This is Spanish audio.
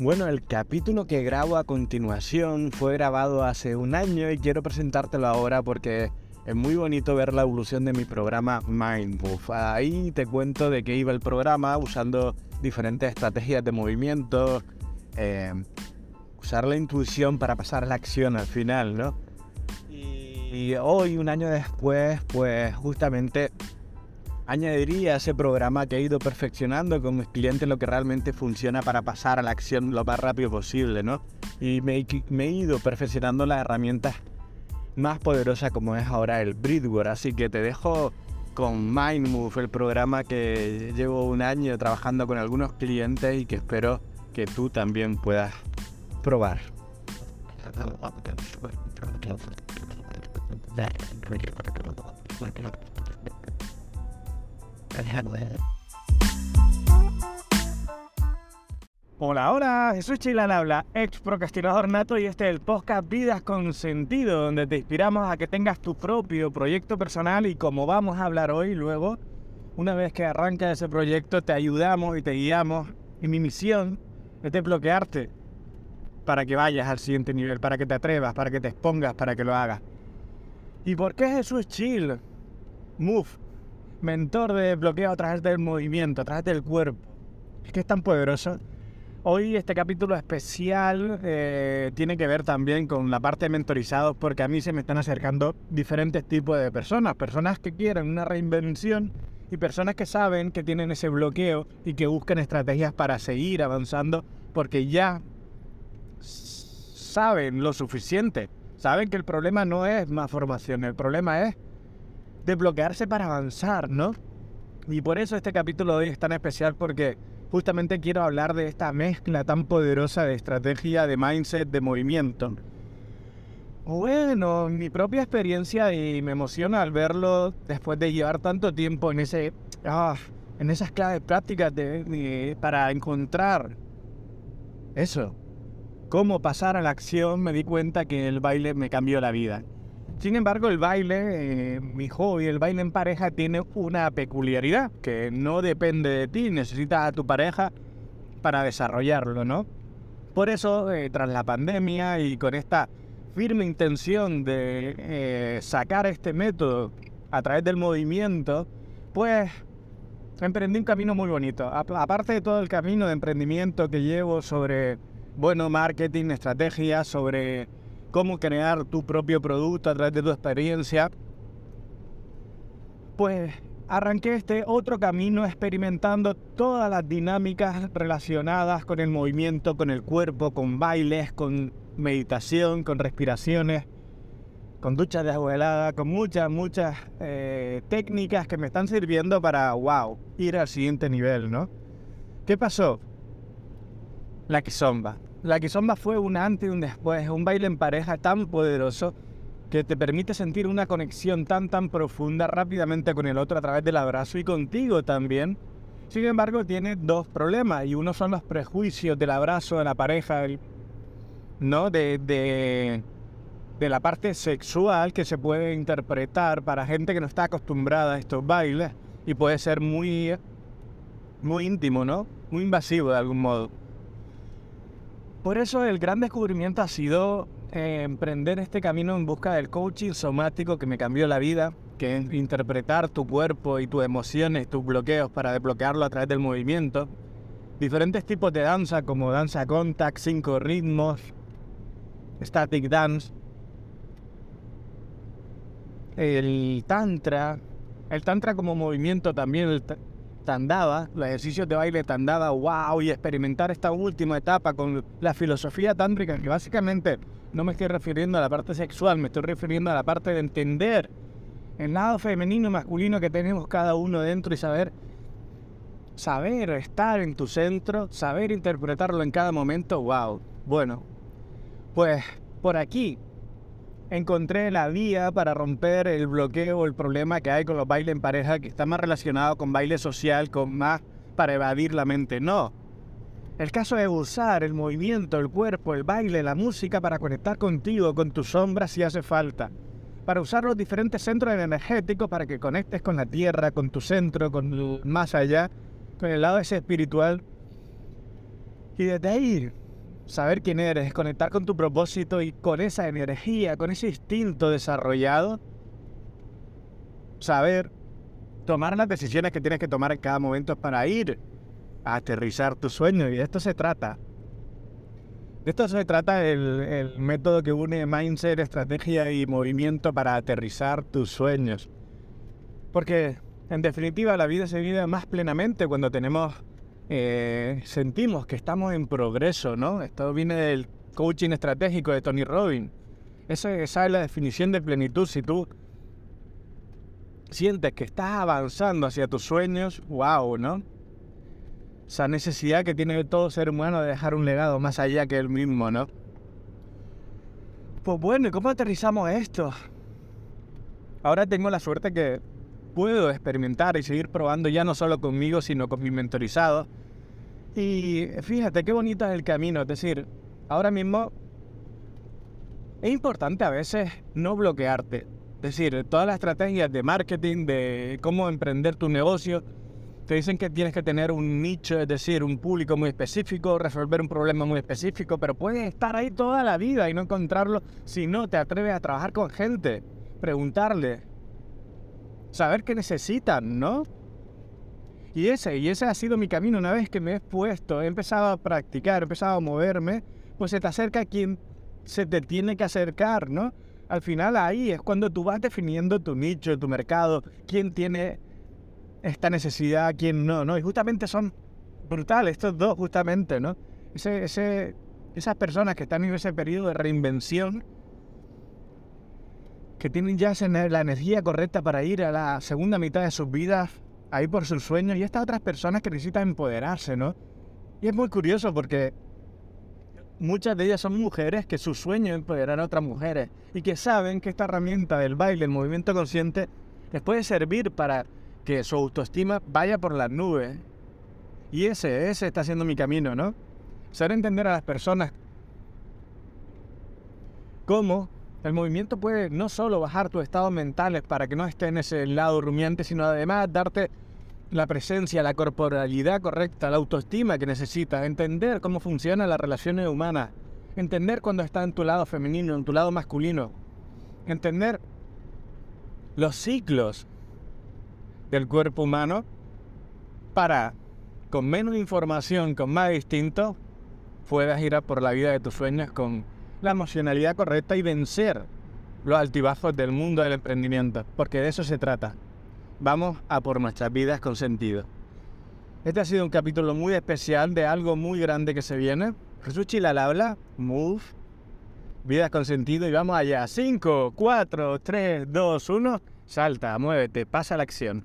Bueno, el capítulo que grabo a continuación fue grabado hace un año y quiero presentártelo ahora porque es muy bonito ver la evolución de mi programa Mindmove. Ahí te cuento de qué iba el programa usando diferentes estrategias de movimiento, eh, usar la intuición para pasar a la acción al final, ¿no? Y hoy, un año después, pues justamente añadiría a ese programa que he ido perfeccionando con mis clientes lo que realmente funciona para pasar a la acción lo más rápido posible, ¿no? Y me, he ido perfeccionando las herramientas más poderosas como es ahora el Breathwork, así que te dejo con Mindmove, el programa que llevo un año trabajando con algunos clientes y que espero que tú también puedas probar. Hola, hola, soy Chilan Habla, ex procrastinador nato y este es el podcast Vidas con Sentido, donde te inspiramos a que tengas tu propio proyecto personal y como vamos a hablar hoy, luego, una vez que arranca ese proyecto, te ayudamos y te guiamos y mi misión es desbloquearte para que vayas al siguiente nivel, para que te atrevas, para que te expongas, para que lo hagas. ¿Y por qué Jesús Chill? Move, mentor de bloqueo a través del movimiento, a través del cuerpo. Es que es tan poderoso. Hoy este capítulo especial eh, tiene que ver también con la parte de mentorizados porque a mí se me están acercando diferentes tipos de personas. Personas que quieren una reinvención y personas que saben que tienen ese bloqueo y que buscan estrategias para seguir avanzando porque ya saben lo suficiente. Saben que el problema no es más formación, el problema es desbloquearse para avanzar, ¿no? Y por eso este capítulo de hoy es tan especial porque justamente quiero hablar de esta mezcla tan poderosa de estrategia, de mindset, de movimiento. Bueno, mi propia experiencia y me emociona al verlo después de llevar tanto tiempo en ese, ah, en esas claves prácticas para encontrar eso, cómo pasar a la acción, me di cuenta que el baile me cambió la vida. Sin embargo, el baile, eh, mi hobby, el baile en pareja, tiene una peculiaridad, que no depende de ti, necesitas a tu pareja para desarrollarlo, ¿no? Por eso, eh, tras la pandemia y con esta firme intención de eh, sacar este método a través del movimiento, pues emprendí un camino muy bonito. Aparte de todo el camino de emprendimiento que llevo sobre, bueno, marketing, estrategia, sobre cómo crear tu propio producto a través de tu experiencia, pues arranqué este otro camino experimentando todas las dinámicas relacionadas con el movimiento, con el cuerpo, con bailes, con meditación, con respiraciones, con duchas de agua helada, con muchas, muchas eh, técnicas que me están sirviendo para, wow, ir al siguiente nivel, ¿no? ¿Qué pasó? La kizomba. La kizomba fue un antes y un después, un baile en pareja tan poderoso que te permite sentir una conexión tan tan profunda rápidamente con el otro a través del abrazo y contigo también. Sin embargo, tiene dos problemas y uno son los prejuicios del abrazo de la pareja, ¿no? De, de, de la parte sexual que se puede interpretar para gente que no está acostumbrada a estos bailes y puede ser muy, muy íntimo, ¿no? Muy invasivo de algún modo. Por eso el gran descubrimiento ha sido eh, emprender este camino en busca del coaching somático que me cambió la vida, que es interpretar tu cuerpo y tus emociones, tus bloqueos para desbloquearlo a través del movimiento. Diferentes tipos de danza como danza contact, cinco ritmos, static dance, el tantra, el tantra como movimiento también, tandava, los ejercicios de baile tandava, wow, y experimentar esta última etapa con la filosofía tántrica, que básicamente no me estoy refiriendo a la parte sexual, me estoy refiriendo a la parte de entender el lado femenino y masculino que tenemos cada uno dentro y saber saber estar en tu centro, saber interpretarlo en cada momento, wow. Bueno, pues por aquí encontré la vía para romper el bloqueo o el problema que hay con los bailes en pareja, que está más relacionado con baile social, con más para evadir la mente. No. El caso es usar el movimiento, el cuerpo, el baile, la música para conectar contigo, con tus sombras si hace falta. Para usar los diferentes centros energéticos para que conectes con la tierra, con tu centro, con más allá, con el lado ese espiritual. Y desde ahí saber quién eres, conectar con tu propósito y con esa energía, con ese instinto desarrollado, saber tomar las decisiones que tienes que tomar en cada momento para ir a aterrizar tu sueño. Y de esto se trata. De esto se trata el, el método que une mindset, estrategia y movimiento para aterrizar tus sueños. Porque, en definitiva, la vida se vive más plenamente cuando tenemos, eh, sentimos que estamos en progreso, ¿no? Esto viene del coaching estratégico de Tony Robbins. Esa, es la definición de plenitud. Si tú sientes que estás avanzando hacia tus sueños, wow, ¿no? Esa necesidad que tiene todo ser humano de dejar un legado más allá que él mismo, ¿no? Pues bueno, ¿y cómo aterrizamos esto? Ahora tengo la suerte que puedo experimentar y seguir probando ya no solo conmigo, sino con mis mentorizados. Y fíjate qué bonito es el camino. Es decir, ahora mismo es importante a veces no bloquearte. Es decir, todas las estrategias de marketing, de cómo emprender tu negocio, te dicen que tienes que tener un nicho, es decir, un público muy específico, resolver un problema muy específico, pero puedes estar ahí toda la vida y no encontrarlo si no te atreves a trabajar con gente, preguntarle, saber qué necesitan, ¿no? Y ese, y ese ha sido mi camino una vez que me he puesto, he empezado a practicar, he empezado a moverme, pues se te acerca quien se te tiene que acercar, ¿no? Al final ahí es cuando tú vas definiendo tu nicho, tu mercado, quién tiene esta necesidad, quién no, ¿no? Y justamente son brutales estos dos, justamente, ¿no? Ese, esas personas que están en ese periodo de reinvención, que tienen ya la energía correcta para ir a la segunda mitad de sus vidas, ahí por sus sueños, y estas otras personas que necesitan empoderarse, ¿no? Y es muy curioso porque muchas de ellas son mujeres que su sueño es empoderar a otras mujeres y que saben que esta herramienta del baile, el movimiento consciente, les puede servir para que su autoestima vaya por las nubes. Y ese, ese está siendo mi camino, ¿no? Saber entender a las personas cómo el movimiento puede no solo bajar tus estados mentales para que no estés en ese lado rumiante, sino además darte la presencia, la corporalidad correcta, la autoestima que necesitas, entender cómo funcionan las relaciones humanas, entender cuando está en tu lado femenino, en tu lado masculino, entender los ciclos del cuerpo humano para, con menos información, con más distinto, puedas ir por la vida de tus sueños con la emocionalidad correcta y vencer los altibajos del mundo del emprendimiento, porque de eso se trata. Vamos a por nuestras vidas con sentido. Este ha sido un capítulo muy especial de algo muy grande que se viene. Jesús Chilal habla, move, vidas con sentido y vamos allá. 5, 4, 3, 2, 1, salta, muévete, pasa la acción.